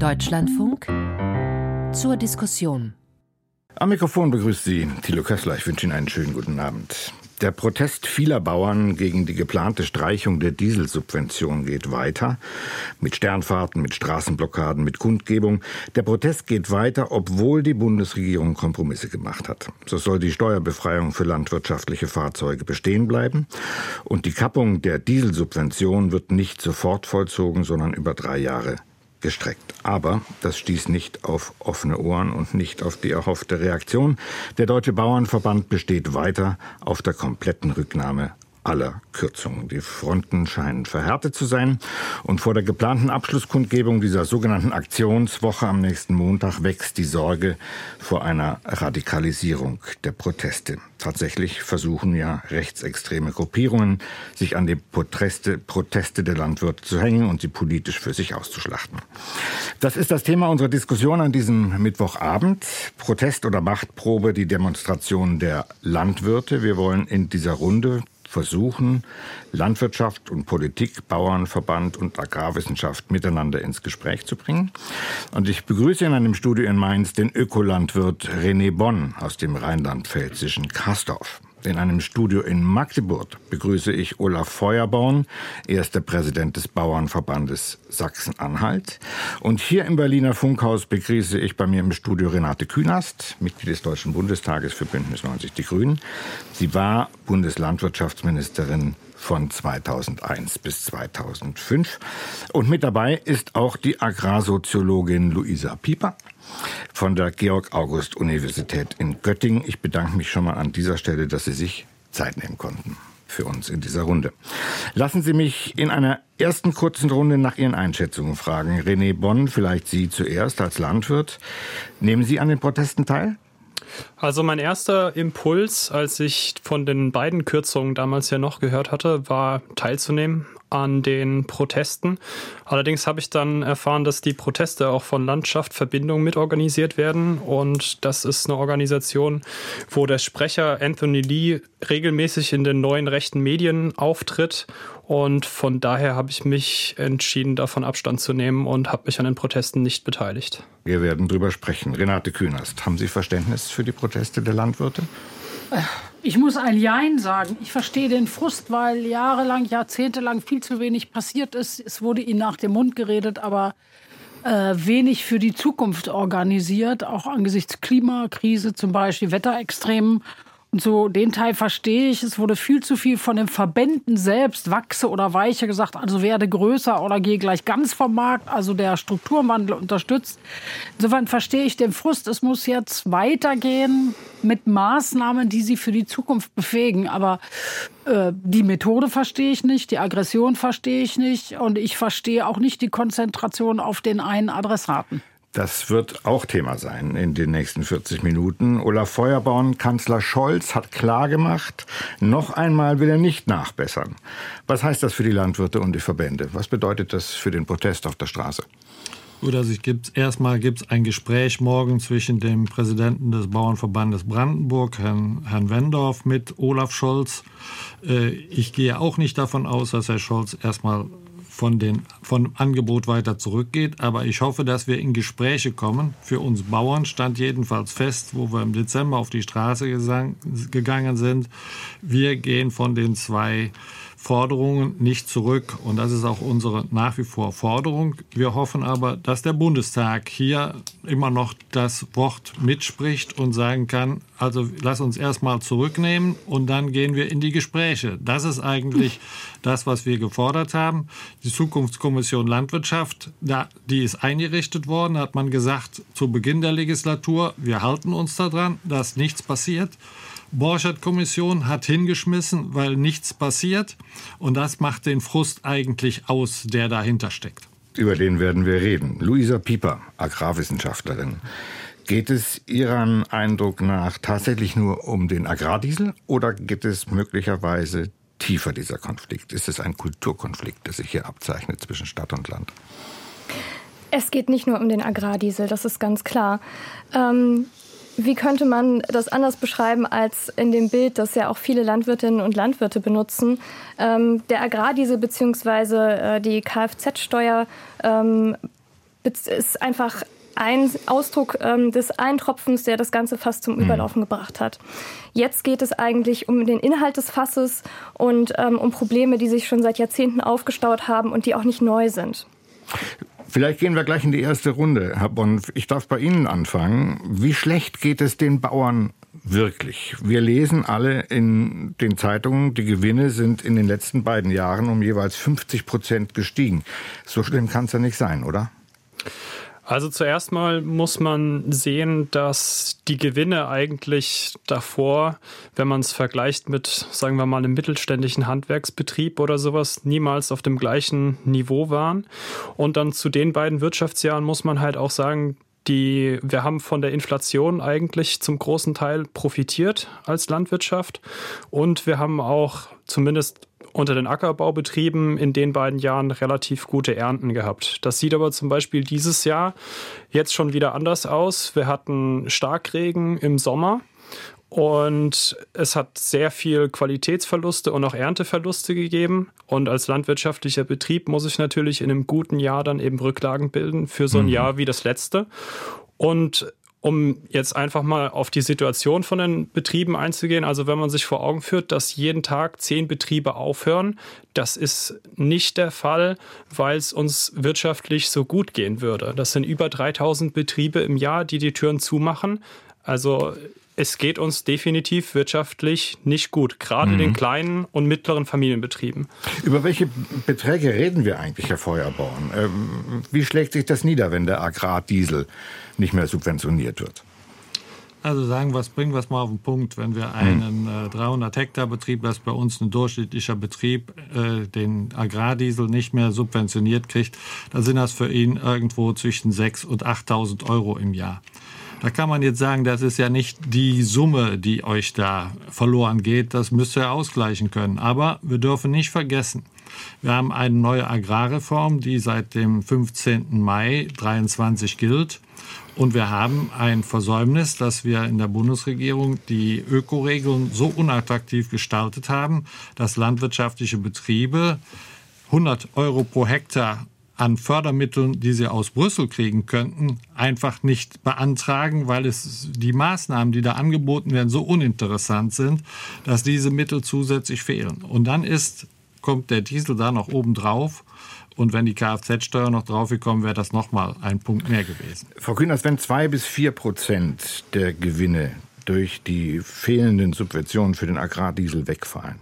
Deutschlandfunk zur Diskussion. Am Mikrofon begrüßt Sie Thilo Kössler. Ich wünsche Ihnen einen schönen guten Abend. Der Protest vieler Bauern gegen die geplante Streichung der Dieselsubvention geht weiter. Mit Sternfahrten, mit Straßenblockaden, mit Kundgebung. Der Protest geht weiter, obwohl die Bundesregierung Kompromisse gemacht hat. So soll die Steuerbefreiung für landwirtschaftliche Fahrzeuge bestehen bleiben. Und die Kappung der Dieselsubvention wird nicht sofort vollzogen, sondern über drei Jahre gestreckt. Aber das stieß nicht auf offene Ohren und nicht auf die erhoffte Reaktion. Der Deutsche Bauernverband besteht weiter auf der kompletten Rücknahme aller Kürzungen. Die Fronten scheinen verhärtet zu sein. Und vor der geplanten Abschlusskundgebung dieser sogenannten Aktionswoche am nächsten Montag wächst die Sorge vor einer Radikalisierung der Proteste. Tatsächlich versuchen ja rechtsextreme Gruppierungen, sich an die Proteste, Proteste der Landwirte zu hängen und sie politisch für sich auszuschlachten. Das ist das Thema unserer Diskussion an diesem Mittwochabend. Protest oder Machtprobe, die Demonstration der Landwirte. Wir wollen in dieser Runde versuchen, Landwirtschaft und Politik, Bauernverband und Agrarwissenschaft miteinander ins Gespräch zu bringen. Und ich begrüße in einem Studio in Mainz den Ökolandwirt René Bonn aus dem rheinland-pfälzischen Kastorf. In einem Studio in Magdeburg begrüße ich Olaf Feuerborn, erster Präsident des Bauernverbandes Sachsen-Anhalt. Und hier im Berliner Funkhaus begrüße ich bei mir im Studio Renate Künast, Mitglied des Deutschen Bundestages für Bündnis 90 Die Grünen. Sie war Bundeslandwirtschaftsministerin von 2001 bis 2005. Und mit dabei ist auch die Agrarsoziologin Luisa Pieper von der Georg-August-Universität in Göttingen. Ich bedanke mich schon mal an dieser Stelle, dass Sie sich Zeit nehmen konnten für uns in dieser Runde. Lassen Sie mich in einer ersten kurzen Runde nach Ihren Einschätzungen fragen. René Bonn, vielleicht Sie zuerst als Landwirt. Nehmen Sie an den Protesten teil? Also mein erster Impuls, als ich von den beiden Kürzungen damals ja noch gehört hatte, war teilzunehmen an den Protesten. Allerdings habe ich dann erfahren, dass die Proteste auch von Landschaft Verbindung mitorganisiert werden. Und das ist eine Organisation, wo der Sprecher Anthony Lee regelmäßig in den neuen rechten Medien auftritt. Und von daher habe ich mich entschieden, davon Abstand zu nehmen und habe mich an den Protesten nicht beteiligt. Wir werden darüber sprechen. Renate Künast, haben Sie Verständnis für die Proteste der Landwirte? Ich muss ein Jein sagen. Ich verstehe den Frust, weil jahrelang, jahrzehntelang viel zu wenig passiert ist. Es wurde ihnen nach dem Mund geredet, aber äh, wenig für die Zukunft organisiert, auch angesichts Klimakrise, zum Beispiel Wetterextremen. Und so den Teil verstehe ich. Es wurde viel zu viel von den Verbänden selbst, wachse oder weiche, gesagt, also werde größer oder gehe gleich ganz vom Markt, also der Strukturwandel unterstützt. Insofern verstehe ich den Frust. Es muss jetzt weitergehen mit Maßnahmen, die sie für die Zukunft befähigen. Aber äh, die Methode verstehe ich nicht, die Aggression verstehe ich nicht und ich verstehe auch nicht die Konzentration auf den einen Adressaten. Das wird auch Thema sein in den nächsten 40 Minuten. Olaf Feuerborn, Kanzler Scholz, hat klargemacht, noch einmal will er nicht nachbessern. Was heißt das für die Landwirte und die Verbände? Was bedeutet das für den Protest auf der Straße? Gut, also ich gibt's, erstmal gibt es ein Gespräch morgen zwischen dem Präsidenten des Bauernverbandes Brandenburg, Herrn, Herrn Wendorf, mit Olaf Scholz. Äh, ich gehe auch nicht davon aus, dass Herr Scholz erstmal von den, von Angebot weiter zurückgeht. Aber ich hoffe, dass wir in Gespräche kommen. Für uns Bauern stand jedenfalls fest, wo wir im Dezember auf die Straße gesang, gegangen sind. Wir gehen von den zwei Forderungen nicht zurück. Und das ist auch unsere nach wie vor Forderung. Wir hoffen aber, dass der Bundestag hier immer noch das Wort mitspricht und sagen kann, also lass uns erstmal zurücknehmen und dann gehen wir in die Gespräche. Das ist eigentlich das, was wir gefordert haben. Die Zukunftskommission Landwirtschaft, die ist eingerichtet worden, hat man gesagt, zu Beginn der Legislatur, wir halten uns daran, dass nichts passiert. Borchert-Kommission hat hingeschmissen, weil nichts passiert. Und das macht den Frust eigentlich aus, der dahinter steckt. Über den werden wir reden. Luisa Pieper, Agrarwissenschaftlerin. Geht es Ihrem Eindruck nach tatsächlich nur um den Agrardiesel oder geht es möglicherweise tiefer dieser Konflikt? Ist es ein Kulturkonflikt, der sich hier abzeichnet zwischen Stadt und Land? Es geht nicht nur um den Agrardiesel, das ist ganz klar. Ähm, wie könnte man das anders beschreiben als in dem Bild, das ja auch viele Landwirtinnen und Landwirte benutzen? Ähm, der Agrardiesel bzw. Äh, die Kfz-Steuer ähm, ist einfach ein Ausdruck ähm, des Eintropfens, der das Ganze fast zum mhm. Überlaufen gebracht hat. Jetzt geht es eigentlich um den Inhalt des Fasses und ähm, um Probleme, die sich schon seit Jahrzehnten aufgestaut haben und die auch nicht neu sind. Vielleicht gehen wir gleich in die erste Runde, Herr Bonn. Ich darf bei Ihnen anfangen. Wie schlecht geht es den Bauern wirklich? Wir lesen alle in den Zeitungen, die Gewinne sind in den letzten beiden Jahren um jeweils 50 Prozent gestiegen. So schlimm kann es ja nicht sein, oder? Also zuerst mal muss man sehen, dass die Gewinne eigentlich davor, wenn man es vergleicht mit, sagen wir mal, einem mittelständischen Handwerksbetrieb oder sowas, niemals auf dem gleichen Niveau waren. Und dann zu den beiden Wirtschaftsjahren muss man halt auch sagen, die, wir haben von der Inflation eigentlich zum großen Teil profitiert als Landwirtschaft und wir haben auch zumindest unter den Ackerbaubetrieben in den beiden Jahren relativ gute Ernten gehabt. Das sieht aber zum Beispiel dieses Jahr jetzt schon wieder anders aus. Wir hatten Starkregen im Sommer und es hat sehr viel Qualitätsverluste und auch Ernteverluste gegeben. Und als landwirtschaftlicher Betrieb muss ich natürlich in einem guten Jahr dann eben Rücklagen bilden für so ein mhm. Jahr wie das letzte. Und um jetzt einfach mal auf die Situation von den Betrieben einzugehen, also wenn man sich vor Augen führt, dass jeden Tag zehn Betriebe aufhören, das ist nicht der Fall, weil es uns wirtschaftlich so gut gehen würde. Das sind über 3000 Betriebe im Jahr, die die Türen zumachen. Also es geht uns definitiv wirtschaftlich nicht gut, gerade mhm. den kleinen und mittleren Familienbetrieben. Über welche Beträge reden wir eigentlich, Herr Feuerborn? Ähm, wie schlägt sich das nieder, wenn der Agrardiesel nicht mehr subventioniert wird? Also sagen wir, bringen wir es mal auf den Punkt. Wenn wir einen hm. äh, 300 Hektar Betrieb, das bei uns ein durchschnittlicher Betrieb, äh, den Agrardiesel nicht mehr subventioniert kriegt, dann sind das für ihn irgendwo zwischen 6.000 und 8.000 Euro im Jahr. Da kann man jetzt sagen, das ist ja nicht die Summe, die euch da verloren geht. Das müsst ihr ausgleichen können. Aber wir dürfen nicht vergessen, wir haben eine neue Agrarreform, die seit dem 15. Mai 23 gilt. Und wir haben ein Versäumnis, dass wir in der Bundesregierung die Ökoregeln so unattraktiv gestaltet haben, dass landwirtschaftliche Betriebe 100 Euro pro Hektar an Fördermitteln, die sie aus Brüssel kriegen könnten, einfach nicht beantragen, weil es die Maßnahmen, die da angeboten werden, so uninteressant sind, dass diese Mittel zusätzlich fehlen. Und dann ist, kommt der Diesel da noch oben drauf. Und wenn die Kfz-Steuer noch draufgekommen wäre, das nochmal ein Punkt mehr gewesen. Frau Kühners, wenn zwei bis vier Prozent der Gewinne durch die fehlenden Subventionen für den Agrardiesel wegfallen,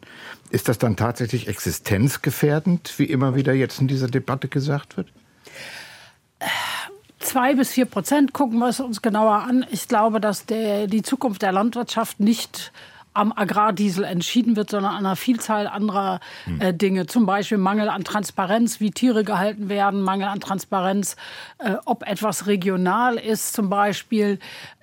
ist das dann tatsächlich existenzgefährdend, wie immer wieder jetzt in dieser Debatte gesagt wird? Zwei bis vier Prozent gucken wir es uns genauer an. Ich glaube, dass der, die Zukunft der Landwirtschaft nicht am Agrardiesel entschieden wird, sondern an einer Vielzahl anderer hm. äh, Dinge. Zum Beispiel Mangel an Transparenz, wie Tiere gehalten werden, Mangel an Transparenz, äh, ob etwas regional ist zum Beispiel.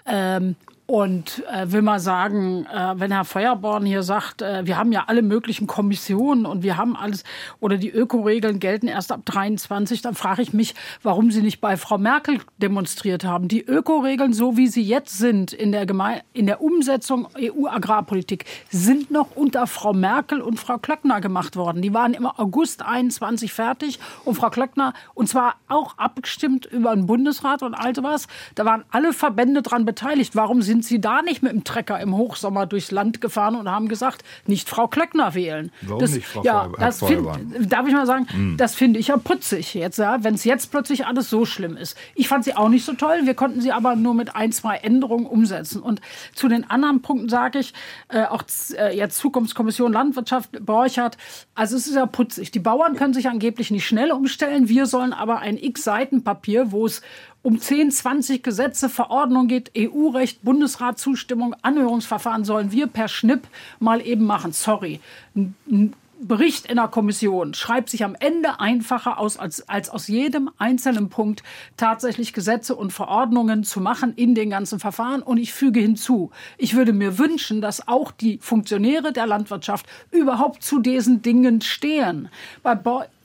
Ähm, und äh, will mal sagen, äh, wenn Herr Feuerborn hier sagt, äh, wir haben ja alle möglichen Kommissionen und wir haben alles, oder die Ökoregeln gelten erst ab 23, dann frage ich mich, warum Sie nicht bei Frau Merkel demonstriert haben. Die Ökoregeln, so wie sie jetzt sind in der, Geme in der Umsetzung EU-Agrarpolitik, sind noch unter Frau Merkel und Frau Klöckner gemacht worden. Die waren im August 21 fertig und Frau Klöckner, und zwar auch abgestimmt über den Bundesrat und all sowas, da waren alle Verbände dran beteiligt. Warum sind sind Sie da nicht mit dem Trecker im Hochsommer durchs Land gefahren und haben gesagt, nicht Frau Klöckner wählen? Warum das, nicht, Frau ja, das find, Darf ich mal sagen, hm. das finde ich ja putzig jetzt, ja, wenn es jetzt plötzlich alles so schlimm ist. Ich fand sie auch nicht so toll, wir konnten sie aber nur mit ein, zwei Änderungen umsetzen. Und zu den anderen Punkten sage ich, äh, auch äh, jetzt Zukunftskommission Landwirtschaft, Borchert, also es ist ja putzig. Die Bauern können sich angeblich nicht schnell umstellen, wir sollen aber ein X-Seiten-Papier, wo es um 10, 20 Gesetze, Verordnungen geht, EU-Recht, Bundesratzustimmung, Anhörungsverfahren sollen wir per Schnipp mal eben machen. Sorry. Ein Bericht in der Kommission schreibt sich am Ende einfacher aus, als, als aus jedem einzelnen Punkt tatsächlich Gesetze und Verordnungen zu machen in den ganzen Verfahren. Und ich füge hinzu, ich würde mir wünschen, dass auch die Funktionäre der Landwirtschaft überhaupt zu diesen Dingen stehen. Bei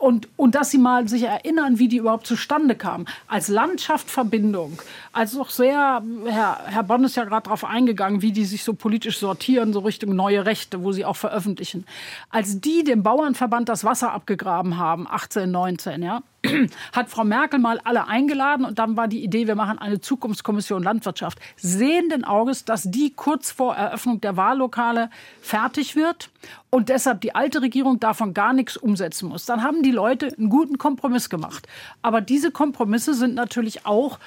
und, und dass sie mal sich erinnern, wie die überhaupt zustande kamen. Als Landschaftsverbindung, also auch sehr, Herr, Herr Bonn ist ja gerade darauf eingegangen, wie die sich so politisch sortieren, so Richtung neue Rechte, wo sie auch veröffentlichen. Als die dem Bauernverband das Wasser abgegraben haben, 18, 19, ja, hat Frau Merkel mal alle eingeladen und dann war die Idee, wir machen eine Zukunftskommission Landwirtschaft. Sehenden Auges, dass die kurz vor Eröffnung der Wahllokale fertig wird und deshalb die alte Regierung davon gar nichts umsetzen muss. Dann haben die Leute einen guten Kompromiss gemacht. Aber diese Kompromisse sind natürlich auch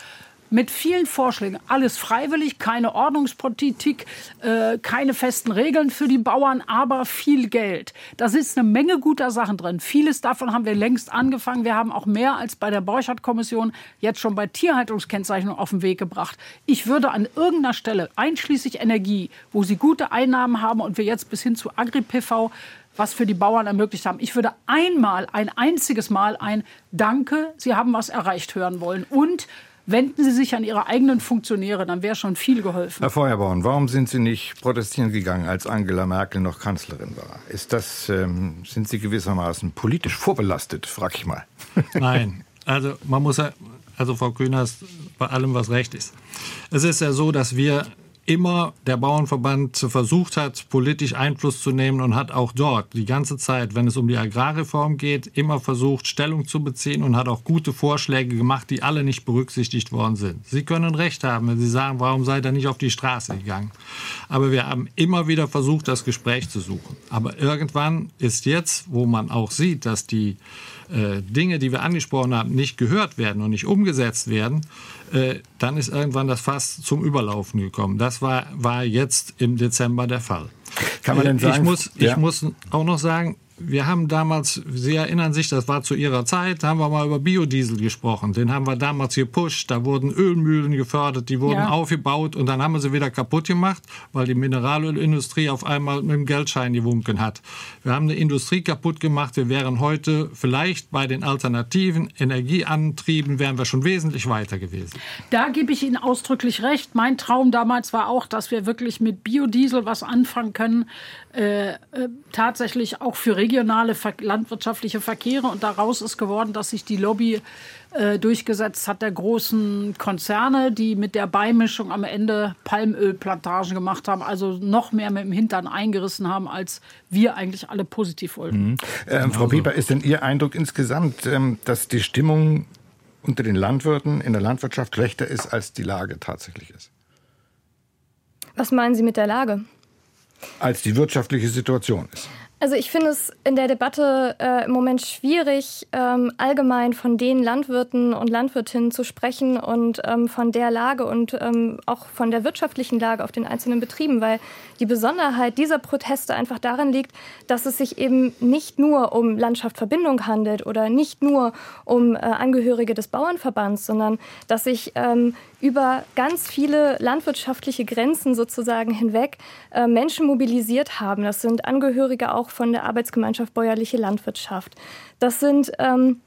mit vielen Vorschlägen. Alles freiwillig, keine Ordnungspolitik, äh, keine festen Regeln für die Bauern, aber viel Geld. Da sitzt eine Menge guter Sachen drin. Vieles davon haben wir längst angefangen. Wir haben auch mehr als bei der Borchardt-Kommission jetzt schon bei Tierhaltungskennzeichnung auf den Weg gebracht. Ich würde an irgendeiner Stelle, einschließlich Energie, wo sie gute Einnahmen haben und wir jetzt bis hin zu Agri-PV was für die Bauern ermöglicht haben. Ich würde einmal, ein einziges Mal ein Danke, Sie haben was erreicht hören wollen. Und Wenden Sie sich an Ihre eigenen Funktionäre, dann wäre schon viel geholfen. Herr Feuerborn, warum sind Sie nicht protestieren gegangen, als Angela Merkel noch Kanzlerin war? Ist das, ähm, sind Sie gewissermaßen politisch vorbelastet, frag ich mal. Nein, also man muss ja, also Frau Kühners, bei allem, was recht ist. Es ist ja so, dass wir immer der Bauernverband versucht hat, politisch Einfluss zu nehmen und hat auch dort die ganze Zeit, wenn es um die Agrarreform geht, immer versucht, Stellung zu beziehen und hat auch gute Vorschläge gemacht, die alle nicht berücksichtigt worden sind. Sie können recht haben, wenn Sie sagen, warum seid ihr nicht auf die Straße gegangen? Aber wir haben immer wieder versucht, das Gespräch zu suchen. Aber irgendwann ist jetzt, wo man auch sieht, dass die äh, Dinge, die wir angesprochen haben, nicht gehört werden und nicht umgesetzt werden, äh, dann ist irgendwann das Fass zum Überlaufen gekommen. Das war, war jetzt im Dezember der Fall. Kann man denn sagen? Ich muss, ja. ich muss auch noch sagen, wir haben damals, Sie erinnern sich, das war zu Ihrer Zeit, haben wir mal über Biodiesel gesprochen. Den haben wir damals gepusht. Da wurden Ölmühlen gefördert, die wurden ja. aufgebaut und dann haben wir sie wieder kaputt gemacht, weil die Mineralölindustrie auf einmal mit dem Geldschein gewunken hat. Wir haben eine Industrie kaputt gemacht. Wir wären heute vielleicht bei den alternativen Energieantrieben wären wir schon wesentlich weiter gewesen. Da gebe ich Ihnen ausdrücklich recht. Mein Traum damals war auch, dass wir wirklich mit Biodiesel was anfangen können, äh, äh, tatsächlich auch für regionale landwirtschaftliche Verkehre. Und daraus ist geworden, dass sich die Lobby äh, durchgesetzt hat der großen Konzerne, die mit der Beimischung am Ende Palmölplantagen gemacht haben, also noch mehr mit dem Hintern eingerissen haben, als wir eigentlich alle positiv wollten. Mhm. Ähm, Frau Pieper, ist denn Ihr Eindruck insgesamt, ähm, dass die Stimmung unter den Landwirten in der Landwirtschaft schlechter ist, als die Lage tatsächlich ist? Was meinen Sie mit der Lage? Als die wirtschaftliche Situation ist. Also ich finde es in der Debatte äh, im Moment schwierig, ähm, allgemein von den Landwirten und Landwirtinnen zu sprechen und ähm, von der Lage und ähm, auch von der wirtschaftlichen Lage auf den einzelnen Betrieben, weil die Besonderheit dieser Proteste einfach darin liegt, dass es sich eben nicht nur um Landschaftsverbindung handelt oder nicht nur um äh, Angehörige des Bauernverbands, sondern dass sich ähm, über ganz viele landwirtschaftliche Grenzen sozusagen hinweg äh, Menschen mobilisiert haben. Das sind Angehörige auch von der Arbeitsgemeinschaft Bäuerliche Landwirtschaft. Das sind ähm,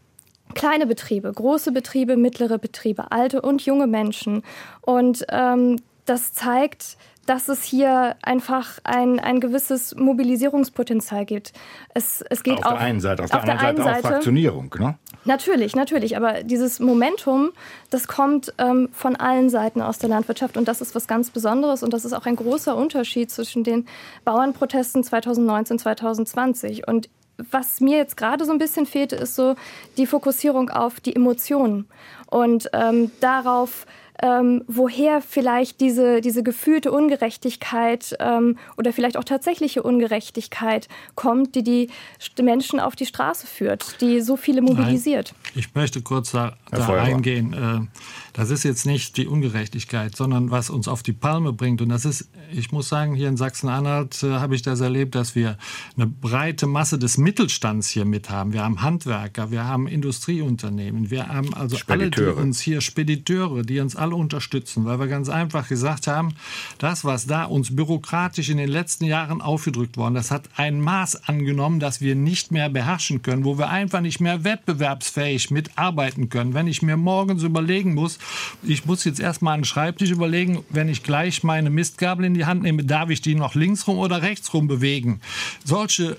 kleine Betriebe, große Betriebe, mittlere Betriebe, alte und junge Menschen. Und ähm, das zeigt, dass es hier einfach ein, ein gewisses Mobilisierungspotenzial gibt. Es, es geht auf auch, der einen Seite, auf, auf der, anderen Seite, Seite auch Fraktionierung. Ne? Natürlich, natürlich. Aber dieses Momentum, das kommt ähm, von allen Seiten aus der Landwirtschaft und das ist was ganz Besonderes und das ist auch ein großer Unterschied zwischen den Bauernprotesten 2019 2020. Und was mir jetzt gerade so ein bisschen fehlte, ist so die Fokussierung auf die Emotionen und ähm, darauf, ähm, woher vielleicht diese, diese gefühlte Ungerechtigkeit ähm, oder vielleicht auch tatsächliche Ungerechtigkeit kommt, die die Menschen auf die Straße führt, die so viele mobilisiert. Nein, ich möchte kurz da, da eingehen. Äh, das ist jetzt nicht die Ungerechtigkeit, sondern was uns auf die Palme bringt. Und das ist, ich muss sagen, hier in Sachsen-Anhalt äh, habe ich das erlebt, dass wir eine breite Masse des Mittelstands hier mit haben. Wir haben Handwerker, wir haben Industrieunternehmen, wir haben also alle, die uns hier Spediteure, die uns alle unterstützen, weil wir ganz einfach gesagt haben, das, was da uns bürokratisch in den letzten Jahren aufgedrückt worden, das hat ein Maß angenommen, das wir nicht mehr beherrschen können, wo wir einfach nicht mehr wettbewerbsfähig mitarbeiten können. Wenn ich mir morgens überlegen muss, ich muss jetzt erstmal einen Schreibtisch überlegen, wenn ich gleich meine Mistgabel in die Hand nehme, darf ich die noch links rum oder rechts rum bewegen? Solche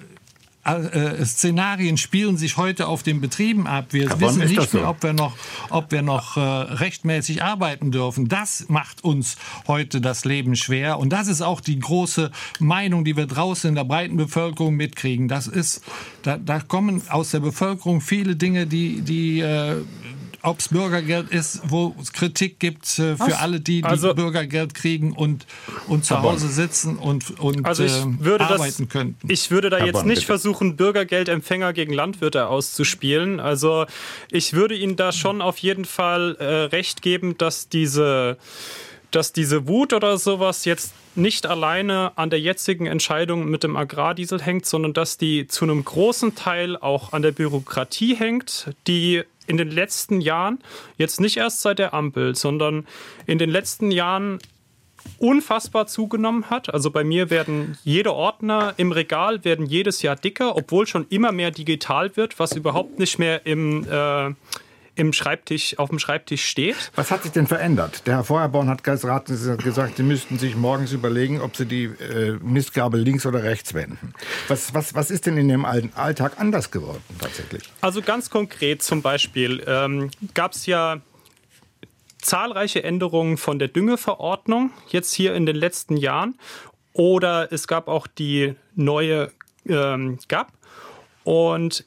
äh, Szenarien spielen sich heute auf den Betrieben ab. Wir Carbon wissen nicht mehr, so. ob wir noch, ob wir noch äh, rechtmäßig arbeiten dürfen. Das macht uns heute das Leben schwer. Und das ist auch die große Meinung, die wir draußen in der breiten Bevölkerung mitkriegen. Das ist, da, da kommen aus der Bevölkerung viele Dinge, die, die äh, ob es Bürgergeld ist, wo es Kritik gibt äh, für Was? alle, die, die also, Bürgergeld kriegen und, und zu Hause sitzen und, und also ich äh, würde arbeiten das, könnten. Ich würde da Herr jetzt Bonn, nicht bitte. versuchen, Bürgergeldempfänger gegen Landwirte auszuspielen. Also ich würde Ihnen da schon auf jeden Fall äh, recht geben, dass diese, dass diese Wut oder sowas jetzt nicht alleine an der jetzigen Entscheidung mit dem Agrardiesel hängt, sondern dass die zu einem großen Teil auch an der Bürokratie hängt, die in den letzten Jahren, jetzt nicht erst seit der Ampel, sondern in den letzten Jahren unfassbar zugenommen hat. Also bei mir werden jede Ordner im Regal werden jedes Jahr dicker, obwohl schon immer mehr digital wird, was überhaupt nicht mehr im äh, im Schreibtisch, auf dem Schreibtisch steht. Was hat sich denn verändert? Der Herr Feuerborn hat gesagt, Sie müssten sich morgens überlegen, ob Sie die äh, Mistgabel links oder rechts wenden. Was, was, was ist denn in Ihrem Alltag anders geworden tatsächlich? Also ganz konkret zum Beispiel ähm, gab es ja zahlreiche Änderungen von der Düngeverordnung jetzt hier in den letzten Jahren. Oder es gab auch die neue ähm, GAP. Und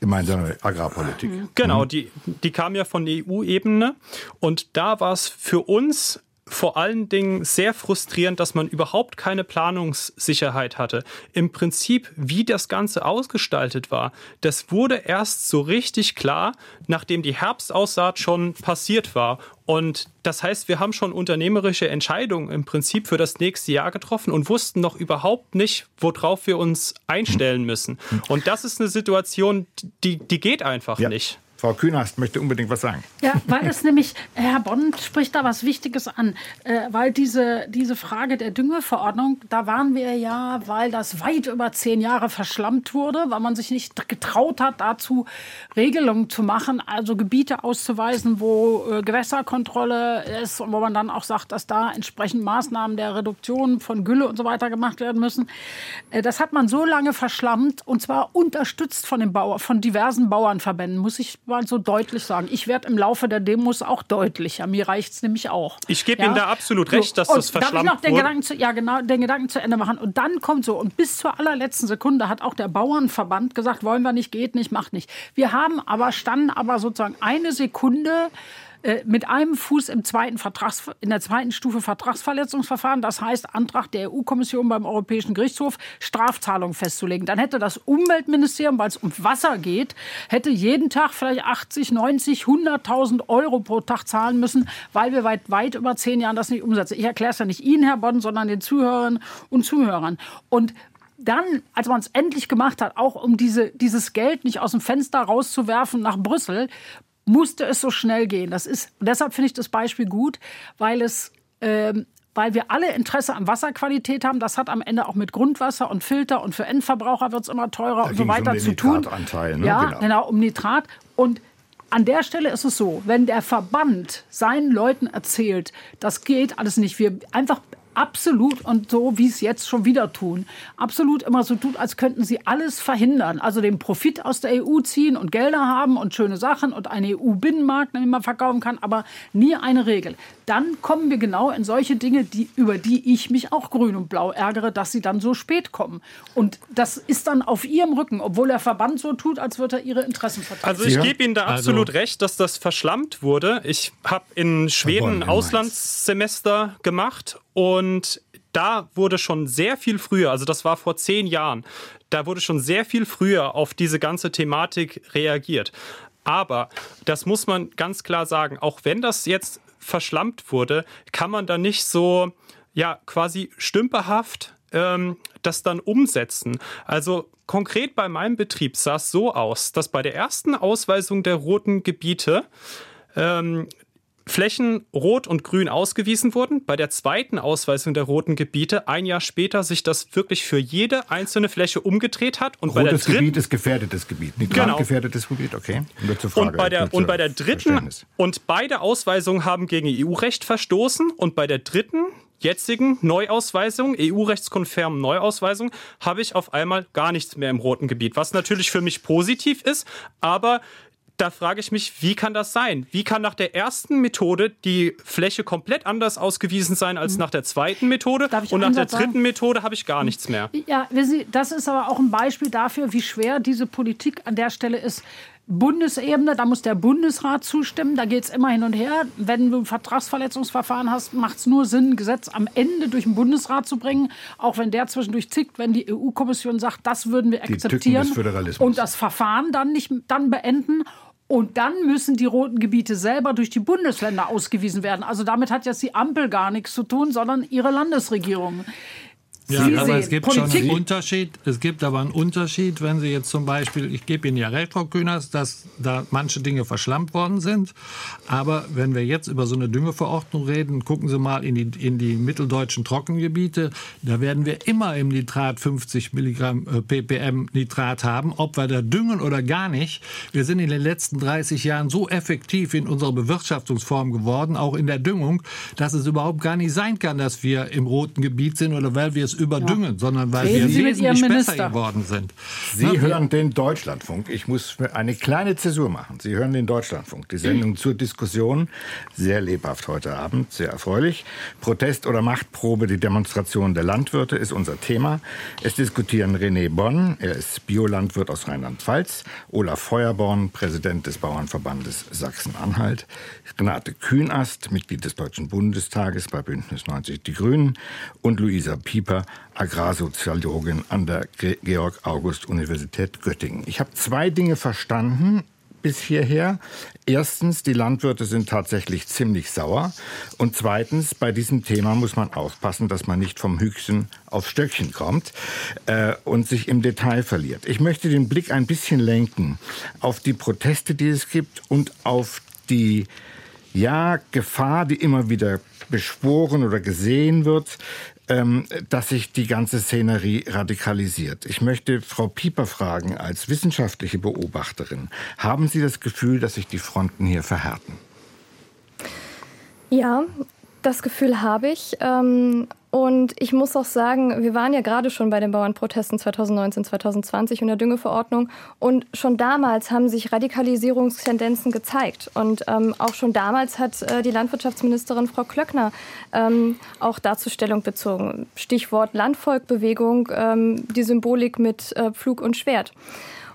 Gemeinsame Agrarpolitik. Genau, mhm. die, die kam ja von der EU-Ebene und da war es für uns vor allen Dingen sehr frustrierend, dass man überhaupt keine Planungssicherheit hatte. Im Prinzip, wie das Ganze ausgestaltet war, das wurde erst so richtig klar, nachdem die Herbstaussaat schon passiert war. Und das heißt, wir haben schon unternehmerische Entscheidungen im Prinzip für das nächste Jahr getroffen und wussten noch überhaupt nicht, worauf wir uns einstellen müssen. Und das ist eine Situation, die, die geht einfach ja. nicht. Frau Künast möchte unbedingt was sagen. Ja, weil es nämlich, Herr Bonn spricht da was Wichtiges an, äh, weil diese, diese Frage der Düngeverordnung, da waren wir ja, weil das weit über zehn Jahre verschlammt wurde, weil man sich nicht getraut hat, dazu Regelungen zu machen, also Gebiete auszuweisen, wo äh, Gewässerkontrolle ist und wo man dann auch sagt, dass da entsprechend Maßnahmen der Reduktion von Gülle und so weiter gemacht werden müssen. Äh, das hat man so lange verschlammt und zwar unterstützt von, den Bauer, von diversen Bauernverbänden, muss ich mal so deutlich sagen. Ich werde im Laufe der Demos auch deutlicher. Mir reicht es nämlich auch. Ich gebe ja? Ihnen da absolut recht, dass so, das verschlammt darf ich noch den Gedanken zu, ja, genau, den Gedanken zu Ende machen. Und dann kommt so, und bis zur allerletzten Sekunde hat auch der Bauernverband gesagt, wollen wir nicht, geht nicht, macht nicht. Wir haben aber, standen aber sozusagen eine Sekunde äh, mit einem Fuß im zweiten Vertrags, in der zweiten Stufe Vertragsverletzungsverfahren, das heißt Antrag der EU-Kommission beim Europäischen Gerichtshof, Strafzahlungen festzulegen. Dann hätte das Umweltministerium, weil es um Wasser geht, hätte jeden Tag vielleicht 80, 90, 100.000 Euro pro Tag zahlen müssen, weil wir weit, weit über zehn Jahren das nicht umsetzen. Ich erkläre es ja nicht Ihnen, Herr Bonn, sondern den Zuhörerinnen und Zuhörern. Und dann, als man es endlich gemacht hat, auch um diese, dieses Geld nicht aus dem Fenster rauszuwerfen nach Brüssel, musste es so schnell gehen. Das ist, deshalb finde ich das Beispiel gut, weil es ähm, weil wir alle Interesse an Wasserqualität haben. Das hat am Ende auch mit Grundwasser und Filter und für Endverbraucher wird es immer teurer da und so weiter um zu tun. Ne? Ja, genau. genau, um Nitrat. Und an der Stelle ist es so, wenn der Verband seinen Leuten erzählt, das geht alles nicht, wir einfach absolut und so, wie es jetzt schon wieder tun, absolut immer so tut, als könnten sie alles verhindern. Also den Profit aus der EU ziehen und Gelder haben und schöne Sachen und einen EU-Binnenmarkt, den man verkaufen kann, aber nie eine Regel. Dann kommen wir genau in solche Dinge, die, über die ich mich auch grün und blau ärgere, dass sie dann so spät kommen. Und das ist dann auf ihrem Rücken, obwohl der Verband so tut, als würde er ihre Interessen vertreten. Also ich gebe Ihnen da also absolut also, recht, dass das verschlammt wurde. Ich habe in Schweden ein Auslandssemester gemacht und da wurde schon sehr viel früher, also das war vor zehn Jahren, da wurde schon sehr viel früher auf diese ganze Thematik reagiert. Aber das muss man ganz klar sagen, auch wenn das jetzt verschlampt wurde, kann man da nicht so, ja, quasi stümperhaft ähm, das dann umsetzen. Also konkret bei meinem Betrieb sah es so aus, dass bei der ersten Ausweisung der roten Gebiete ähm, Flächen rot und grün ausgewiesen wurden. Bei der zweiten Ausweisung der roten Gebiete ein Jahr später sich das wirklich für jede einzelne Fläche umgedreht hat. Und Rotes bei der dritten, Gebiet ist gefährdetes Gebiet, nicht genau. gefährdetes Gebiet, okay. Frage, und bei der, und bei der dritten, und beide Ausweisungen haben gegen EU-Recht verstoßen und bei der dritten jetzigen Neuausweisung, EU-rechtskonformen Neuausweisung, habe ich auf einmal gar nichts mehr im roten Gebiet, was natürlich für mich positiv ist, aber da frage ich mich, wie kann das sein? Wie kann nach der ersten Methode die Fläche komplett anders ausgewiesen sein als mhm. nach der zweiten Methode? Und nach der dritten sagen? Methode habe ich gar nichts mehr. Ja, das ist aber auch ein Beispiel dafür, wie schwer diese Politik an der Stelle ist. Bundesebene, da muss der Bundesrat zustimmen, da geht es immer hin und her. Wenn du ein Vertragsverletzungsverfahren hast, macht es nur Sinn, ein Gesetz am Ende durch den Bundesrat zu bringen, auch wenn der zwischendurch zickt, wenn die EU-Kommission sagt, das würden wir akzeptieren und das Verfahren dann nicht dann beenden. Und dann müssen die roten Gebiete selber durch die Bundesländer ausgewiesen werden. Also damit hat jetzt die Ampel gar nichts zu tun, sondern ihre Landesregierung. Ja, Sie aber es gibt Politik. schon einen Unterschied. Es gibt aber einen Unterschied, wenn Sie jetzt zum Beispiel, ich gebe Ihnen ja recht, Frau Kühners, dass da manche Dinge verschlampt worden sind. Aber wenn wir jetzt über so eine Düngeverordnung reden, gucken Sie mal in die, in die mitteldeutschen Trockengebiete. Da werden wir immer im Nitrat 50 Milligramm äh, ppm Nitrat haben, ob wir da düngen oder gar nicht. Wir sind in den letzten 30 Jahren so effektiv in unserer Bewirtschaftungsform geworden, auch in der Düngung, dass es überhaupt gar nicht sein kann, dass wir im roten Gebiet sind oder weil wir es überdüngen, ja. sondern weil Reden wir wesentlich besser geworden sind. Sie Na, hören den Deutschlandfunk. Ich muss eine kleine Zäsur machen. Sie hören den Deutschlandfunk. Die Sendung zur Diskussion. Sehr lebhaft heute Abend, sehr erfreulich. Protest oder Machtprobe, die Demonstration der Landwirte ist unser Thema. Es diskutieren René Bonn, er ist Biolandwirt aus Rheinland-Pfalz, Olaf Feuerborn, Präsident des Bauernverbandes Sachsen-Anhalt, Renate Kühnast, Mitglied des Deutschen Bundestages bei Bündnis 90 Die Grünen und Luisa Pieper, Agrarsoziologin an der Georg-August-Universität Göttingen. Ich habe zwei Dinge verstanden bis hierher. Erstens, die Landwirte sind tatsächlich ziemlich sauer. Und zweitens, bei diesem Thema muss man aufpassen, dass man nicht vom Hüchsen auf Stöckchen kommt äh, und sich im Detail verliert. Ich möchte den Blick ein bisschen lenken auf die Proteste, die es gibt und auf die ja, Gefahr, die immer wieder beschworen oder gesehen wird, ähm, dass sich die ganze Szenerie radikalisiert. Ich möchte Frau Pieper fragen, als wissenschaftliche Beobachterin, haben Sie das Gefühl, dass sich die Fronten hier verhärten? Ja, das Gefühl habe ich. Ähm, und ich muss auch sagen, wir waren ja gerade schon bei den Bauernprotesten 2019, 2020 und der Düngeverordnung. Und schon damals haben sich Radikalisierungstendenzen gezeigt. Und ähm, auch schon damals hat äh, die Landwirtschaftsministerin Frau Klöckner ähm, auch dazu Stellung bezogen. Stichwort Landvolkbewegung, ähm, die Symbolik mit äh, Pflug und Schwert.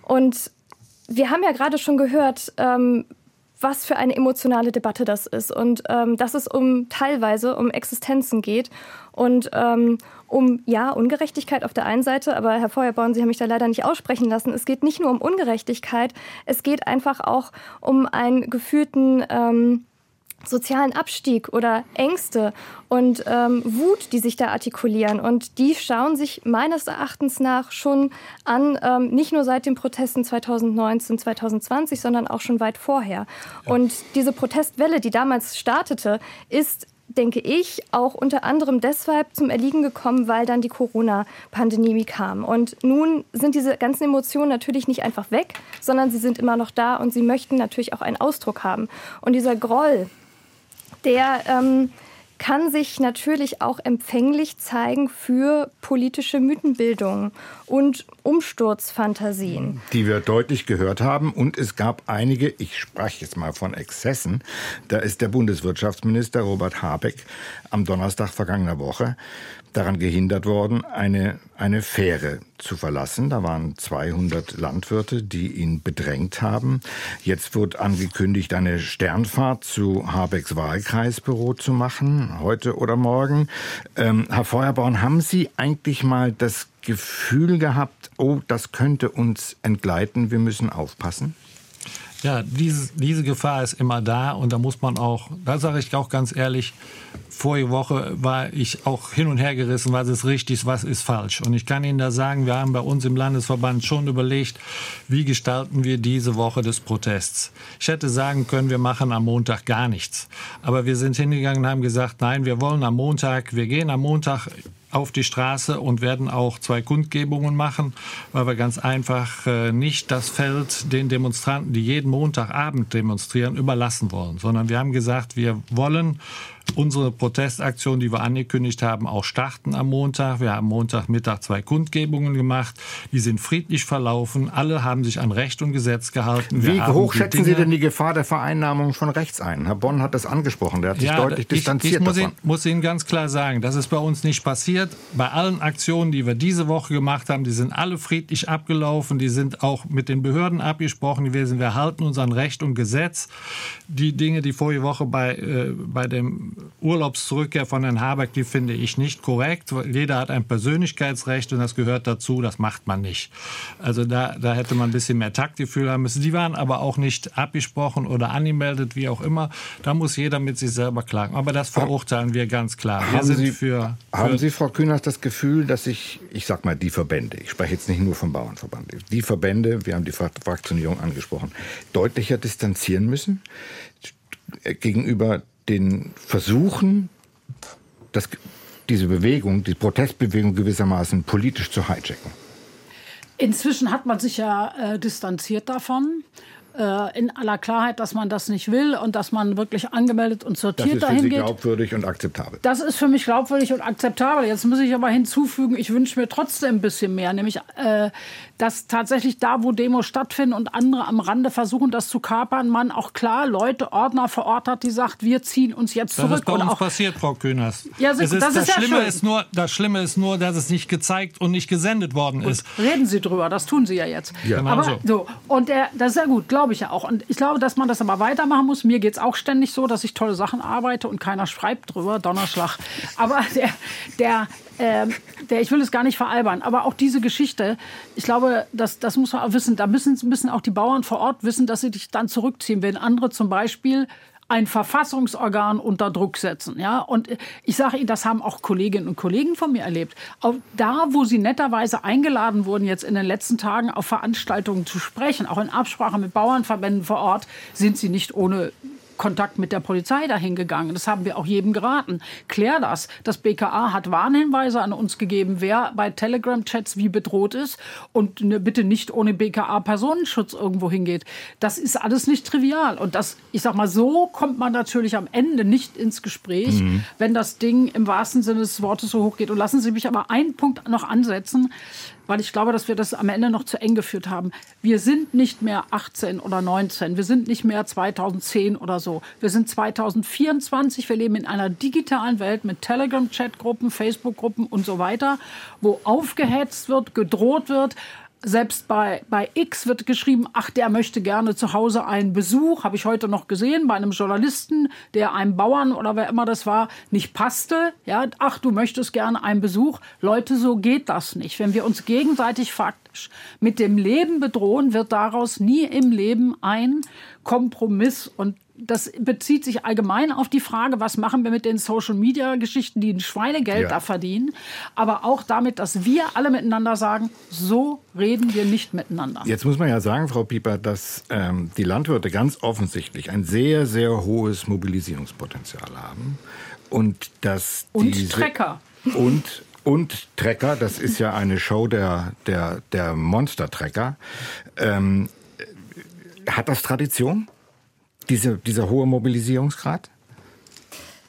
Und wir haben ja gerade schon gehört, ähm, was für eine emotionale Debatte das ist und ähm, dass es um teilweise um Existenzen geht und ähm, um ja Ungerechtigkeit auf der einen Seite, aber Herr Feuerborn, Sie haben mich da leider nicht aussprechen lassen. Es geht nicht nur um Ungerechtigkeit, es geht einfach auch um einen gefühlten ähm, sozialen Abstieg oder Ängste und ähm, Wut, die sich da artikulieren. Und die schauen sich meines Erachtens nach schon an, ähm, nicht nur seit den Protesten 2019, 2020, sondern auch schon weit vorher. Ja. Und diese Protestwelle, die damals startete, ist denke ich, auch unter anderem deshalb zum Erliegen gekommen, weil dann die Corona-Pandemie kam. Und nun sind diese ganzen Emotionen natürlich nicht einfach weg, sondern sie sind immer noch da und sie möchten natürlich auch einen Ausdruck haben. Und dieser Groll, der ähm, kann sich natürlich auch empfänglich zeigen für politische Mythenbildung und Umsturzfantasien. Die wir deutlich gehört haben. Und es gab einige, ich spreche jetzt mal von Exzessen. Da ist der Bundeswirtschaftsminister Robert Habeck am Donnerstag vergangener Woche daran gehindert worden, eine, eine Fähre zu verlassen. Da waren 200 Landwirte, die ihn bedrängt haben. Jetzt wird angekündigt, eine Sternfahrt zu Habecks Wahlkreisbüro zu machen, heute oder morgen. Ähm, Herr Feuerborn, haben Sie eigentlich mal das Gefühl gehabt, oh, das könnte uns entgleiten, wir müssen aufpassen? Ja, diese, diese Gefahr ist immer da und da muss man auch, da sage ich auch ganz ehrlich, vorige Woche war ich auch hin und her gerissen, was ist richtig, was ist falsch. Und ich kann Ihnen da sagen, wir haben bei uns im Landesverband schon überlegt, wie gestalten wir diese Woche des Protests. Ich hätte sagen können, wir machen am Montag gar nichts. Aber wir sind hingegangen und haben gesagt, nein, wir wollen am Montag, wir gehen am Montag auf die Straße und werden auch zwei Kundgebungen machen, weil wir ganz einfach äh, nicht das Feld den Demonstranten, die jeden Montagabend demonstrieren, überlassen wollen, sondern wir haben gesagt, wir wollen unsere Protestaktion, die wir angekündigt haben, auch starten am Montag. Wir haben Montagmittag zwei Kundgebungen gemacht. Die sind friedlich verlaufen. Alle haben sich an Recht und Gesetz gehalten. Wie hoch schätzen Sie denn die Gefahr der Vereinnahmung von rechts ein? Herr Bonn hat das angesprochen. Der hat sich ja, deutlich ich, distanziert ich muss davon. Ihnen, muss Ihnen ganz klar sagen, das ist bei uns nicht passiert. Bei allen Aktionen, die wir diese Woche gemacht haben, die sind alle friedlich abgelaufen. Die sind auch mit den Behörden abgesprochen gewesen. Wir halten uns an Recht und Gesetz. Die Dinge, die vorige Woche bei, äh, bei dem Urlaubszurückkehr von Herrn Habeck, die finde ich nicht korrekt. Jeder hat ein Persönlichkeitsrecht und das gehört dazu, das macht man nicht. Also da, da hätte man ein bisschen mehr Taktgefühl haben müssen. Die waren aber auch nicht abgesprochen oder angemeldet, wie auch immer. Da muss jeder mit sich selber klagen. Aber das verurteilen wir ganz klar. Wir haben, Sie, für, für haben Sie, Frau Kühners, das Gefühl, dass sich, ich sag mal, die Verbände, ich spreche jetzt nicht nur vom Bauernverband, die Verbände, wir haben die Fraktionierung angesprochen, deutlicher distanzieren müssen gegenüber den Versuchen, das, diese Bewegung, die Protestbewegung gewissermaßen politisch zu hijacken. Inzwischen hat man sich ja äh, distanziert davon. Äh, in aller Klarheit, dass man das nicht will und dass man wirklich angemeldet und sortiert dahin geht. Das ist für Sie glaubwürdig und akzeptabel. Das ist für mich glaubwürdig und akzeptabel. Jetzt muss ich aber hinzufügen, ich wünsche mir trotzdem ein bisschen mehr, nämlich äh, dass tatsächlich da, wo Demos stattfinden und andere am Rande versuchen, das zu kapern, man auch klar Leute, Ordner vor Ort hat, die sagt, wir ziehen uns jetzt zurück. Das ist bei uns auch passiert, Frau Kühners. Ja, das, ist, das, das ist Schlimme ja ist nur, das Schlimme ist nur, dass es nicht gezeigt und nicht gesendet worden ist. Gut, reden Sie drüber, das tun Sie ja jetzt. Ja, genau aber so. so. Und der, das ist ja gut, glaube ich ja auch. Und ich glaube, dass man das aber weitermachen muss. Mir geht es auch ständig so, dass ich tolle Sachen arbeite und keiner schreibt drüber. Donnerschlag. Aber der, der, äh, der, ich will es gar nicht veralbern, aber auch diese Geschichte, ich glaube, das, das muss man auch wissen. Da müssen, müssen auch die Bauern vor Ort wissen, dass sie sich dann zurückziehen, wenn andere zum Beispiel ein Verfassungsorgan unter Druck setzen. Ja? Und ich sage Ihnen, das haben auch Kolleginnen und Kollegen von mir erlebt. Auch da, wo sie netterweise eingeladen wurden, jetzt in den letzten Tagen auf Veranstaltungen zu sprechen, auch in Absprache mit Bauernverbänden vor Ort, sind sie nicht ohne Kontakt mit der Polizei dahin gegangen. Das haben wir auch jedem geraten. Klär das. Das BKA hat Warnhinweise an uns gegeben, wer bei Telegram-Chats wie bedroht ist und ne, bitte nicht ohne BKA-Personenschutz irgendwo hingeht. Das ist alles nicht trivial. Und das, ich sag mal, so kommt man natürlich am Ende nicht ins Gespräch, mhm. wenn das Ding im wahrsten Sinne des Wortes so hoch geht. Und lassen Sie mich aber einen Punkt noch ansetzen weil ich glaube, dass wir das am Ende noch zu eng geführt haben. Wir sind nicht mehr 18 oder 19, wir sind nicht mehr 2010 oder so. Wir sind 2024, wir leben in einer digitalen Welt mit Telegram-Chat-Gruppen, Facebook-Gruppen und so weiter, wo aufgehetzt wird, gedroht wird, selbst bei, bei X wird geschrieben, ach, der möchte gerne zu Hause einen Besuch, habe ich heute noch gesehen, bei einem Journalisten, der einem Bauern oder wer immer das war, nicht passte. Ja, ach, du möchtest gerne einen Besuch. Leute, so geht das nicht. Wenn wir uns gegenseitig faktisch mit dem Leben bedrohen, wird daraus nie im Leben ein Kompromiss und das bezieht sich allgemein auf die Frage, was machen wir mit den Social-Media-Geschichten, die ein Schweinegeld ja. da verdienen, aber auch damit, dass wir alle miteinander sagen, so reden wir nicht miteinander. Jetzt muss man ja sagen, Frau Pieper, dass ähm, die Landwirte ganz offensichtlich ein sehr, sehr hohes Mobilisierungspotenzial haben und dass und Trecker und und Trecker, das ist ja eine Show der, der, der Monster-Trecker. Ähm, hat das Tradition? Diese, dieser hohe Mobilisierungsgrad?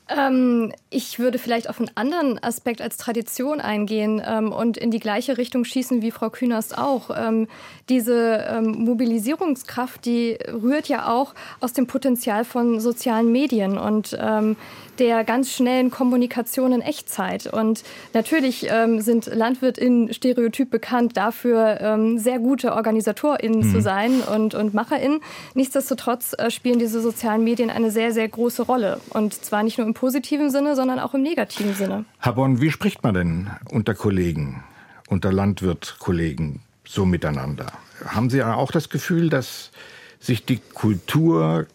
Ähm, ich würde vielleicht auf einen anderen Aspekt als Tradition eingehen ähm, und in die gleiche Richtung schießen wie Frau Künast auch. Ähm, diese ähm, Mobilisierungskraft, die rührt ja auch aus dem Potenzial von sozialen Medien und ähm, der ganz schnellen Kommunikation in Echtzeit. Und natürlich ähm, sind LandwirtInnen stereotyp bekannt dafür, ähm, sehr gute OrganisatorInnen mhm. zu sein und, und MacherInnen. Nichtsdestotrotz äh, spielen diese sozialen Medien eine sehr, sehr große Rolle. Und zwar nicht nur im positiven Sinne, sondern auch im negativen Sinne. Herr Bonn, wie spricht man denn unter Kollegen, unter Landwirtkollegen so miteinander? Haben Sie auch das Gefühl, dass sich die Kultur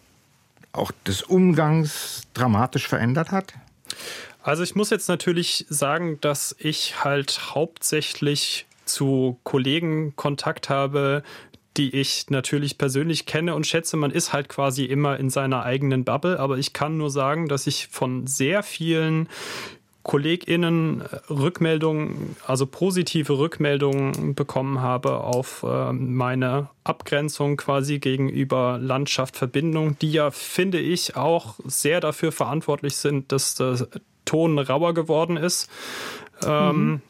auch des Umgangs dramatisch verändert hat? Also ich muss jetzt natürlich sagen, dass ich halt hauptsächlich zu Kollegen Kontakt habe, die ich natürlich persönlich kenne und schätze. Man ist halt quasi immer in seiner eigenen Bubble, aber ich kann nur sagen, dass ich von sehr vielen KollegInnen Rückmeldungen, also positive Rückmeldungen bekommen habe auf äh, meine Abgrenzung quasi gegenüber Landschaft Verbindung, die ja, finde ich, auch sehr dafür verantwortlich sind, dass der Ton rauer geworden ist. Ähm, mhm.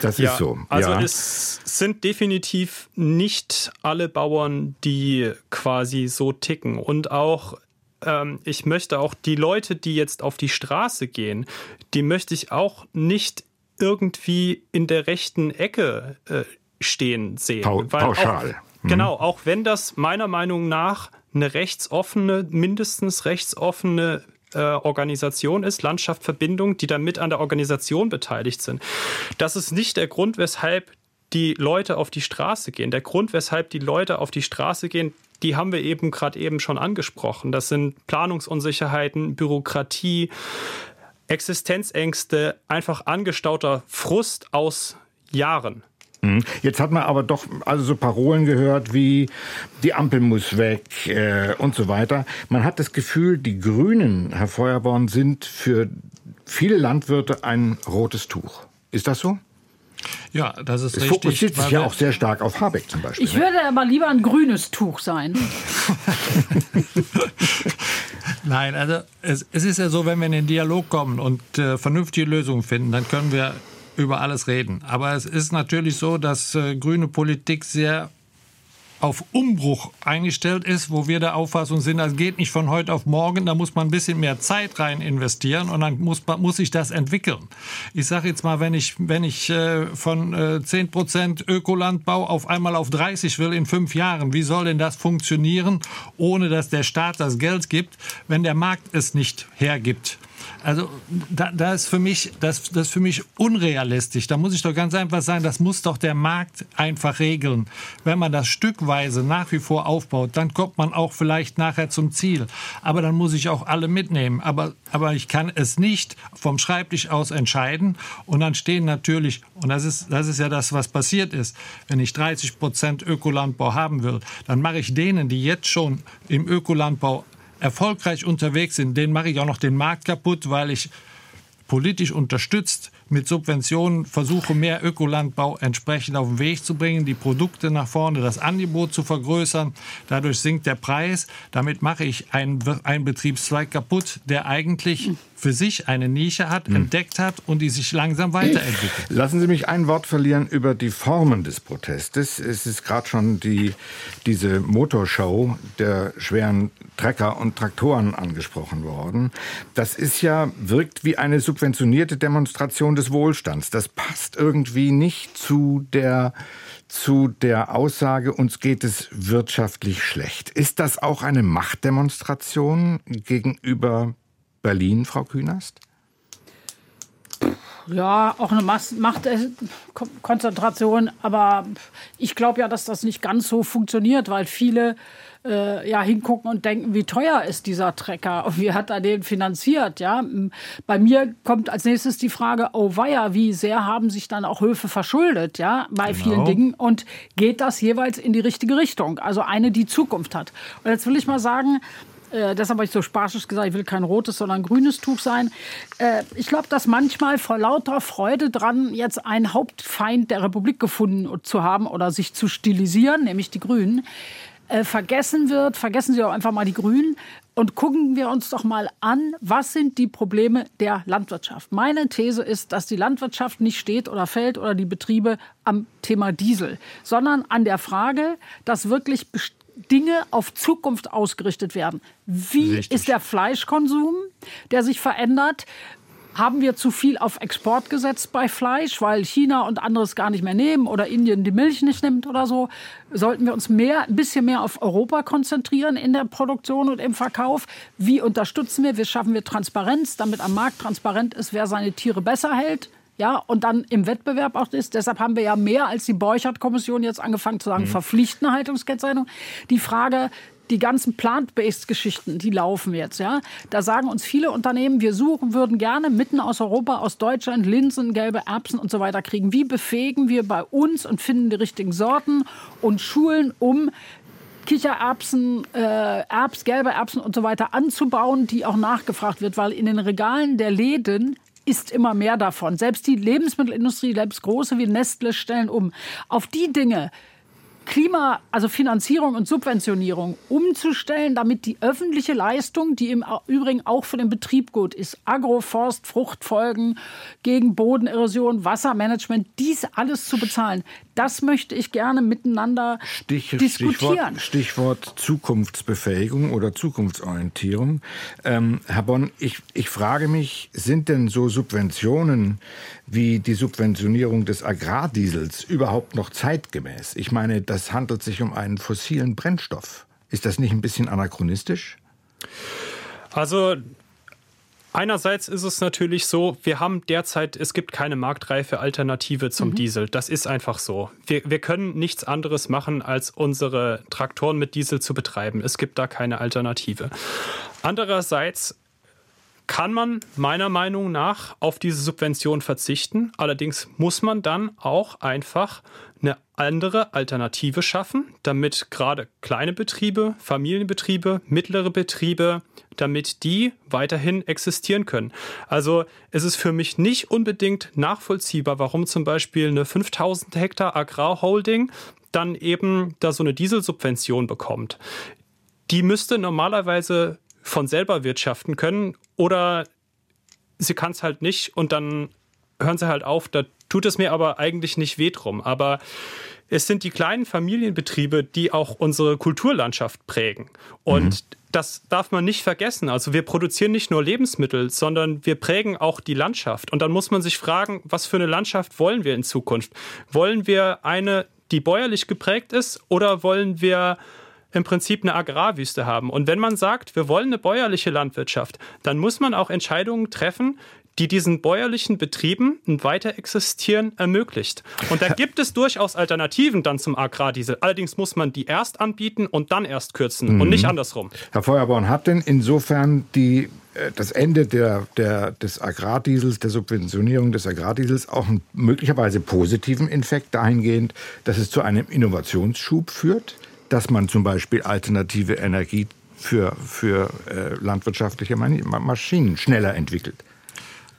Das ja, ist so. Also ja. es sind definitiv nicht alle Bauern, die quasi so ticken. Und auch ähm, ich möchte auch die Leute, die jetzt auf die Straße gehen, die möchte ich auch nicht irgendwie in der rechten Ecke äh, stehen sehen. Pa pauschal. Auch, mhm. Genau, auch wenn das meiner Meinung nach eine rechtsoffene, mindestens rechtsoffene äh, Organisation ist, Landschaft Verbindung, die dann mit an der Organisation beteiligt sind. Das ist nicht der Grund, weshalb die Leute auf die Straße gehen. Der Grund, weshalb die Leute auf die Straße gehen, die haben wir eben gerade eben schon angesprochen. Das sind Planungsunsicherheiten, Bürokratie, Existenzängste, einfach angestauter Frust aus Jahren. Mhm. Jetzt hat man aber doch also so Parolen gehört wie die Ampel muss weg äh, und so weiter. Man hat das Gefühl, die Grünen, Herr Feuerborn, sind für viele Landwirte ein rotes Tuch. Ist das so? Ja, das ist es richtig. Es fokussiert sich ja auch sehr stark auf Habeck zum Beispiel. Ich ne? würde aber lieber ein grünes Tuch sein. Nein, also es, es, ist ja so, wenn wir in den Dialog kommen und äh, vernünftige Lösungen finden, dann können wir über alles reden. Aber es ist natürlich so, dass äh, grüne Politik sehr auf Umbruch eingestellt ist, wo wir der Auffassung sind, das geht nicht von heute auf morgen, da muss man ein bisschen mehr Zeit rein investieren und dann muss, muss sich das entwickeln. Ich sage jetzt mal, wenn ich, wenn ich äh, von äh, 10 Prozent Ökolandbau auf einmal auf 30 will in fünf Jahren, wie soll denn das funktionieren, ohne dass der Staat das Geld gibt, wenn der Markt es nicht hergibt? Also da, da ist für mich, das, das ist für mich unrealistisch. Da muss ich doch ganz einfach sagen, das muss doch der Markt einfach regeln. Wenn man das stückweise nach wie vor aufbaut, dann kommt man auch vielleicht nachher zum Ziel. Aber dann muss ich auch alle mitnehmen. Aber, aber ich kann es nicht vom Schreibtisch aus entscheiden. Und dann stehen natürlich, und das ist, das ist ja das, was passiert ist, wenn ich 30 Prozent Ökolandbau haben will, dann mache ich denen, die jetzt schon im Ökolandbau erfolgreich unterwegs sind, denen mache ich auch noch den Markt kaputt, weil ich politisch unterstützt mit Subventionen versuche, mehr Ökolandbau entsprechend auf den Weg zu bringen, die Produkte nach vorne, das Angebot zu vergrößern. Dadurch sinkt der Preis. Damit mache ich einen, einen Betriebszweig kaputt, der eigentlich für sich eine Nische hat, hm. entdeckt hat und die sich langsam weiterentwickelt. Lassen Sie mich ein Wort verlieren über die Formen des Protestes. Es ist gerade schon die, diese Motorshow der schweren Trecker und Traktoren angesprochen worden. Das ist ja, wirkt wie eine subventionierte Demonstration des Wohlstands. Das passt irgendwie nicht zu der zu der Aussage, uns geht es wirtschaftlich schlecht. Ist das auch eine Machtdemonstration gegenüber Berlin, Frau Künast? Ja, auch eine Machtkonzentration, aber ich glaube ja, dass das nicht ganz so funktioniert, weil viele äh, ja hingucken und denken, wie teuer ist dieser Trecker und wie hat er den finanziert, ja? Bei mir kommt als nächstes die Frage, oh weia, wie sehr haben sich dann auch Höfe verschuldet, ja, bei genau. vielen Dingen und geht das jeweils in die richtige Richtung, also eine, die Zukunft hat. Und jetzt will ich mal sagen, äh, deshalb habe ich so sparschisch gesagt, ich will kein rotes, sondern grünes Tuch sein. Äh, ich glaube, dass manchmal vor lauter Freude dran, jetzt einen Hauptfeind der Republik gefunden zu haben oder sich zu stilisieren, nämlich die Grünen, äh, vergessen wird, vergessen Sie auch einfach mal die Grünen und gucken wir uns doch mal an, was sind die Probleme der Landwirtschaft. Meine These ist, dass die Landwirtschaft nicht steht oder fällt oder die Betriebe am Thema Diesel, sondern an der Frage, dass wirklich Dinge auf Zukunft ausgerichtet werden. Wie Richtig. ist der Fleischkonsum, der sich verändert? Haben wir zu viel auf Export gesetzt bei Fleisch, weil China und anderes gar nicht mehr nehmen oder Indien die Milch nicht nimmt oder so? Sollten wir uns mehr, ein bisschen mehr auf Europa konzentrieren in der Produktion und im Verkauf? Wie unterstützen wir, wie schaffen wir Transparenz, damit am Markt transparent ist, wer seine Tiere besser hält? ja, und dann im Wettbewerb auch ist. Deshalb haben wir ja mehr als die Borchardt-Kommission jetzt angefangen zu sagen, mhm. verpflichtende Haltungskennzeichnung. Die Frage, die ganzen Plant-Based-Geschichten, die laufen jetzt, ja. Da sagen uns viele Unternehmen, wir suchen, würden gerne mitten aus Europa, aus Deutschland Linsen, gelbe Erbsen und so weiter kriegen. Wie befähigen wir bei uns und finden die richtigen Sorten und schulen, um Kichererbsen, äh, Erbs, gelbe Erbsen und so weiter anzubauen, die auch nachgefragt wird, weil in den Regalen der Läden isst immer mehr davon. Selbst die Lebensmittelindustrie, selbst große wie Nestle stellen um. Auf die Dinge, Klima, also Finanzierung und Subventionierung umzustellen, damit die öffentliche Leistung, die im Übrigen auch für den Betrieb gut ist, Agroforst, Fruchtfolgen gegen Bodenerosion, Wassermanagement, dies alles zu bezahlen. Das möchte ich gerne miteinander Stich, diskutieren. Stichwort, Stichwort, Zukunftsbefähigung oder Zukunftsorientierung. Ähm, Herr Bonn, ich, ich frage mich, sind denn so Subventionen wie die Subventionierung des Agrardiesels überhaupt noch zeitgemäß? Ich meine, das handelt sich um einen fossilen Brennstoff. Ist das nicht ein bisschen anachronistisch? Also Einerseits ist es natürlich so, wir haben derzeit, es gibt keine marktreife Alternative zum mhm. Diesel. Das ist einfach so. Wir, wir können nichts anderes machen, als unsere Traktoren mit Diesel zu betreiben. Es gibt da keine Alternative. Andererseits kann man meiner Meinung nach auf diese Subvention verzichten. Allerdings muss man dann auch einfach eine andere Alternative schaffen, damit gerade kleine Betriebe, Familienbetriebe, mittlere Betriebe, damit die weiterhin existieren können. Also es ist für mich nicht unbedingt nachvollziehbar, warum zum Beispiel eine 5000 Hektar Agrarholding dann eben da so eine Dieselsubvention bekommt. Die müsste normalerweise von selber wirtschaften können oder sie kann es halt nicht und dann hören sie halt auf. Da tut es mir aber eigentlich nicht weh drum. Aber es sind die kleinen Familienbetriebe, die auch unsere Kulturlandschaft prägen. Und mhm. das darf man nicht vergessen. Also wir produzieren nicht nur Lebensmittel, sondern wir prägen auch die Landschaft. Und dann muss man sich fragen, was für eine Landschaft wollen wir in Zukunft? Wollen wir eine, die bäuerlich geprägt ist, oder wollen wir im Prinzip eine Agrarwüste haben. Und wenn man sagt, wir wollen eine bäuerliche Landwirtschaft, dann muss man auch Entscheidungen treffen, die diesen bäuerlichen Betrieben ein Weiterexistieren ermöglicht. Und da gibt es durchaus Alternativen dann zum Agrardiesel. Allerdings muss man die erst anbieten und dann erst kürzen mhm. und nicht mhm. andersrum. Herr Feuerborn, hat denn insofern die, äh, das Ende der, der, des Agrardiesels, der Subventionierung des Agrardiesels auch einen möglicherweise positiven Effekt dahingehend, dass es zu einem Innovationsschub führt? dass man zum Beispiel alternative Energie für, für äh, landwirtschaftliche Maschinen schneller entwickelt.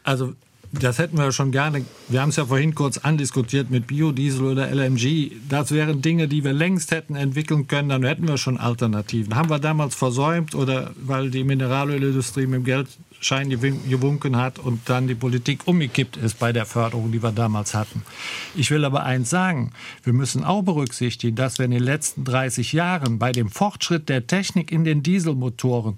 Also das hätten wir schon gerne. Wir haben es ja vorhin kurz andiskutiert mit Biodiesel oder LNG. Das wären Dinge, die wir längst hätten entwickeln können. Dann hätten wir schon Alternativen. Haben wir damals versäumt oder weil die Mineralölindustrie mit dem Geldschein gewunken hat und dann die Politik umgekippt ist bei der Förderung, die wir damals hatten. Ich will aber eins sagen. Wir müssen auch berücksichtigen, dass wir in den letzten 30 Jahren bei dem Fortschritt der Technik in den Dieselmotoren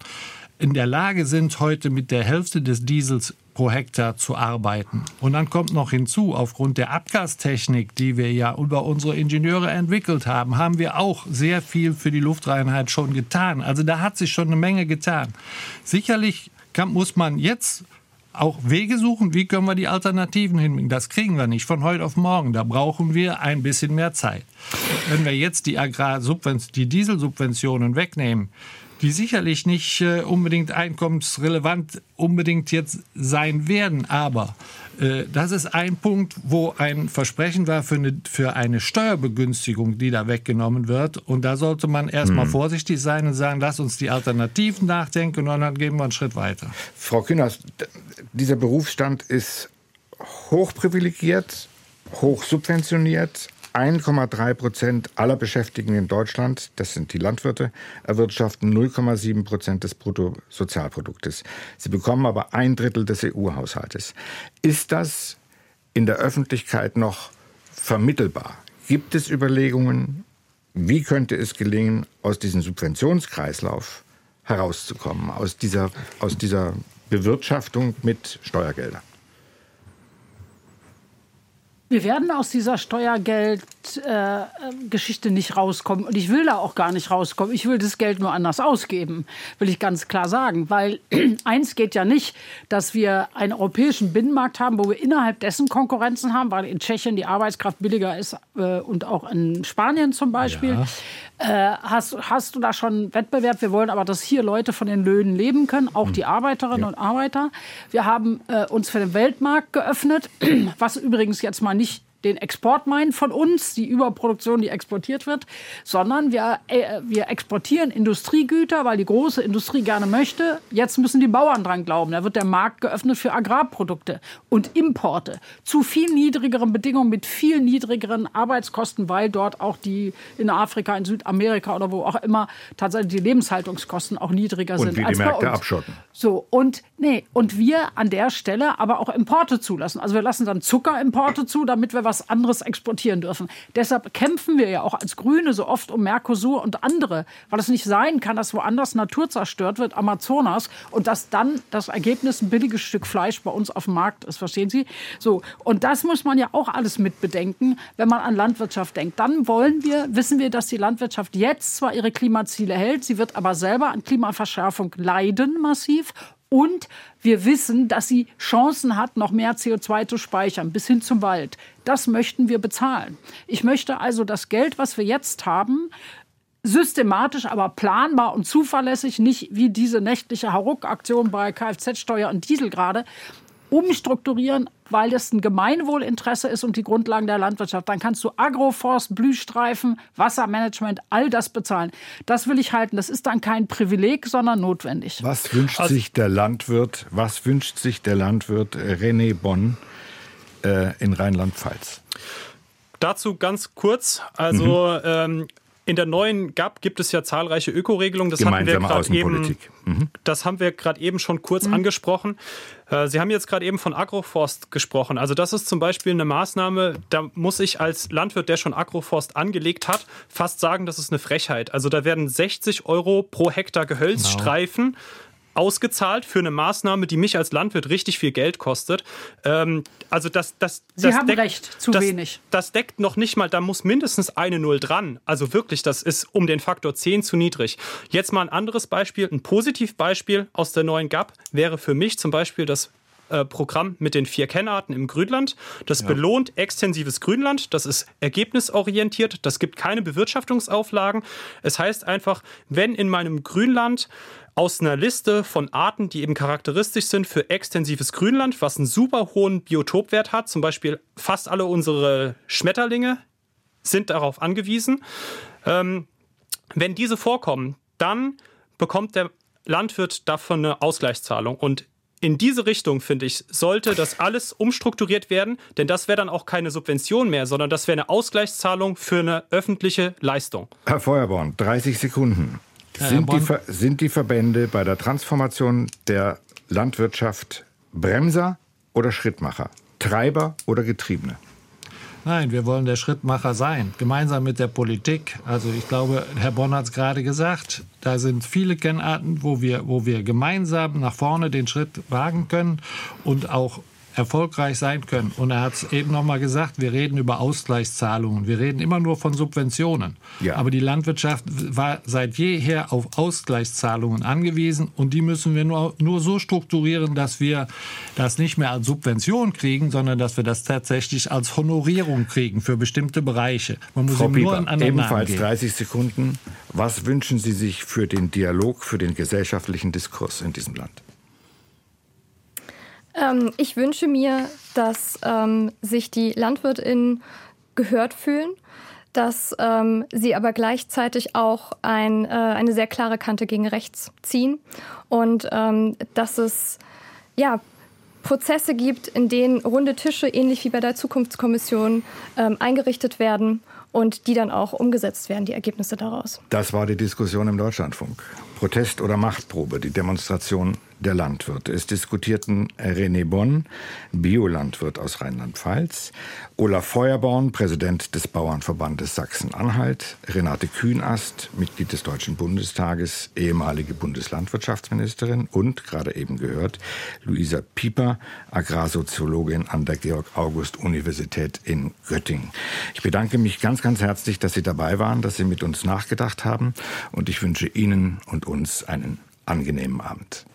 in der Lage sind, heute mit der Hälfte des Diesels pro Hektar zu arbeiten. Und dann kommt noch hinzu, aufgrund der Abgastechnik, die wir ja über unsere Ingenieure entwickelt haben, haben wir auch sehr viel für die Luftreinheit schon getan. Also da hat sich schon eine Menge getan. Sicherlich kann, muss man jetzt auch Wege suchen, wie können wir die Alternativen hinbringen. Das kriegen wir nicht von heute auf morgen. Da brauchen wir ein bisschen mehr Zeit. Wenn wir jetzt die, die Dieselsubventionen wegnehmen, die sicherlich nicht äh, unbedingt einkommensrelevant unbedingt jetzt sein werden. Aber äh, das ist ein Punkt, wo ein Versprechen war für eine, für eine Steuerbegünstigung, die da weggenommen wird. Und da sollte man erstmal hm. vorsichtig sein und sagen, lass uns die Alternativen nachdenken und dann gehen wir einen Schritt weiter. Frau Kühners, dieser Berufsstand ist hochprivilegiert, hochsubventioniert, 1,3 Prozent aller Beschäftigten in Deutschland, das sind die Landwirte, erwirtschaften 0,7 Prozent des Bruttosozialproduktes. Sie bekommen aber ein Drittel des EU-Haushaltes. Ist das in der Öffentlichkeit noch vermittelbar? Gibt es Überlegungen, wie könnte es gelingen, aus diesem Subventionskreislauf herauszukommen, aus dieser, aus dieser Bewirtschaftung mit Steuergeldern? Wir werden aus dieser Steuergeldgeschichte äh, nicht rauskommen. Und ich will da auch gar nicht rauskommen. Ich will das Geld nur anders ausgeben, will ich ganz klar sagen. Weil eins geht ja nicht, dass wir einen europäischen Binnenmarkt haben, wo wir innerhalb dessen Konkurrenzen haben, weil in Tschechien die Arbeitskraft billiger ist äh, und auch in Spanien zum Beispiel. Ja. Äh, hast, hast du da schon Wettbewerb? Wir wollen aber, dass hier Leute von den Löhnen leben können, auch die Arbeiterinnen ja. und Arbeiter. Wir haben äh, uns für den Weltmarkt geöffnet, was übrigens jetzt mal nicht den Export meinen von uns, die Überproduktion, die exportiert wird, sondern wir, äh, wir exportieren Industriegüter, weil die große Industrie gerne möchte. Jetzt müssen die Bauern dran glauben. Da wird der Markt geöffnet für Agrarprodukte und Importe zu viel niedrigeren Bedingungen mit viel niedrigeren Arbeitskosten, weil dort auch die in Afrika, in Südamerika oder wo auch immer tatsächlich die Lebenshaltungskosten auch niedriger und sind wie als die Märkte abschotten. So und nee und wir an der Stelle aber auch Importe zulassen. Also wir lassen dann Zuckerimporte zu, damit wir was anderes exportieren dürfen. Deshalb kämpfen wir ja auch als Grüne so oft um Mercosur und andere, weil es nicht sein kann, dass woanders Natur zerstört wird, Amazonas, und dass dann das Ergebnis ein billiges Stück Fleisch bei uns auf dem Markt ist. Verstehen Sie? So und das muss man ja auch alles mit bedenken, wenn man an Landwirtschaft denkt. Dann wollen wir, wissen wir, dass die Landwirtschaft jetzt zwar ihre Klimaziele hält, sie wird aber selber an Klimaverschärfung leiden massiv und wir wissen, dass sie Chancen hat, noch mehr CO2 zu speichern, bis hin zum Wald. Das möchten wir bezahlen. Ich möchte also das Geld, was wir jetzt haben, systematisch, aber planbar und zuverlässig, nicht wie diese nächtliche Hauruck-Aktion bei Kfz-Steuer und Diesel gerade, umstrukturieren, weil das ein Gemeinwohlinteresse ist und die Grundlagen der Landwirtschaft. Dann kannst du Agroforst, Blühstreifen, Wassermanagement, all das bezahlen. Das will ich halten. Das ist dann kein Privileg, sondern notwendig. Was wünscht also, sich der Landwirt, was wünscht sich der Landwirt René Bonn äh, in Rheinland-Pfalz? Dazu ganz kurz. Also mhm. ähm, in der neuen GAP gibt es ja zahlreiche Ökoregelungen. Das hatten wir gerade eben, mhm. das haben wir gerade eben schon kurz mhm. angesprochen. Äh, Sie haben jetzt gerade eben von Agroforst gesprochen. Also das ist zum Beispiel eine Maßnahme, da muss ich als Landwirt, der schon Agroforst angelegt hat, fast sagen, das ist eine Frechheit. Also da werden 60 Euro pro Hektar Gehölzstreifen genau ausgezahlt für eine Maßnahme, die mich als Landwirt richtig viel Geld kostet. Ähm, also das, das, Sie das haben deckt, recht, zu das, wenig. Das deckt noch nicht mal, da muss mindestens eine Null dran. Also wirklich, das ist um den Faktor 10 zu niedrig. Jetzt mal ein anderes Beispiel, ein Positivbeispiel aus der neuen GAP wäre für mich zum Beispiel das äh, Programm mit den vier Kennarten im Grünland. Das ja. belohnt extensives Grünland. Das ist ergebnisorientiert. Das gibt keine Bewirtschaftungsauflagen. Es heißt einfach, wenn in meinem Grünland aus einer Liste von Arten, die eben charakteristisch sind für extensives Grünland, was einen super hohen Biotopwert hat, zum Beispiel fast alle unsere Schmetterlinge sind darauf angewiesen. Ähm, wenn diese vorkommen, dann bekommt der Landwirt davon eine Ausgleichszahlung. Und in diese Richtung, finde ich, sollte das alles umstrukturiert werden, denn das wäre dann auch keine Subvention mehr, sondern das wäre eine Ausgleichszahlung für eine öffentliche Leistung. Herr Feuerborn, 30 Sekunden. Sind, die, sind die Verbände bei der Transformation der Landwirtschaft Bremser oder Schrittmacher? Treiber oder Getriebene? Nein, wir wollen der Schrittmacher sein, gemeinsam mit der Politik. Also ich glaube, Herr Bonn hat es gerade gesagt, da sind viele Kennarten, wo wir, wo wir gemeinsam nach vorne den Schritt wagen können und auch erfolgreich sein können. Und er hat es eben noch mal gesagt, wir reden über Ausgleichszahlungen. Wir reden immer nur von Subventionen. Ja. Aber die Landwirtschaft war seit jeher auf Ausgleichszahlungen angewiesen und die müssen wir nur, nur so strukturieren, dass wir das nicht mehr als Subvention kriegen, sondern dass wir das tatsächlich als Honorierung kriegen für bestimmte Bereiche. Man muss Frau Pieper, nur einen ebenfalls 30 Sekunden. Was wünschen Sie sich für den Dialog, für den gesellschaftlichen Diskurs in diesem Land? Ähm, ich wünsche mir, dass ähm, sich die LandwirtInnen gehört fühlen, dass ähm, sie aber gleichzeitig auch ein, äh, eine sehr klare Kante gegen rechts ziehen und ähm, dass es ja Prozesse gibt, in denen runde Tische ähnlich wie bei der Zukunftskommission ähm, eingerichtet werden und die dann auch umgesetzt werden, die Ergebnisse daraus. Das war die Diskussion im Deutschlandfunk. Protest oder Machtprobe, die Demonstration der Landwirte. Es diskutierten René Bonn, Biolandwirt aus Rheinland-Pfalz, Olaf Feuerborn, Präsident des Bauernverbandes Sachsen-Anhalt, Renate Kühnast, Mitglied des Deutschen Bundestages, ehemalige Bundeslandwirtschaftsministerin und, gerade eben gehört, Luisa Pieper, Agrarsoziologin an der Georg-August-Universität in Göttingen. Ich bedanke mich ganz, ganz herzlich, dass Sie dabei waren, dass Sie mit uns nachgedacht haben und ich wünsche Ihnen und uns einen angenehmen Abend.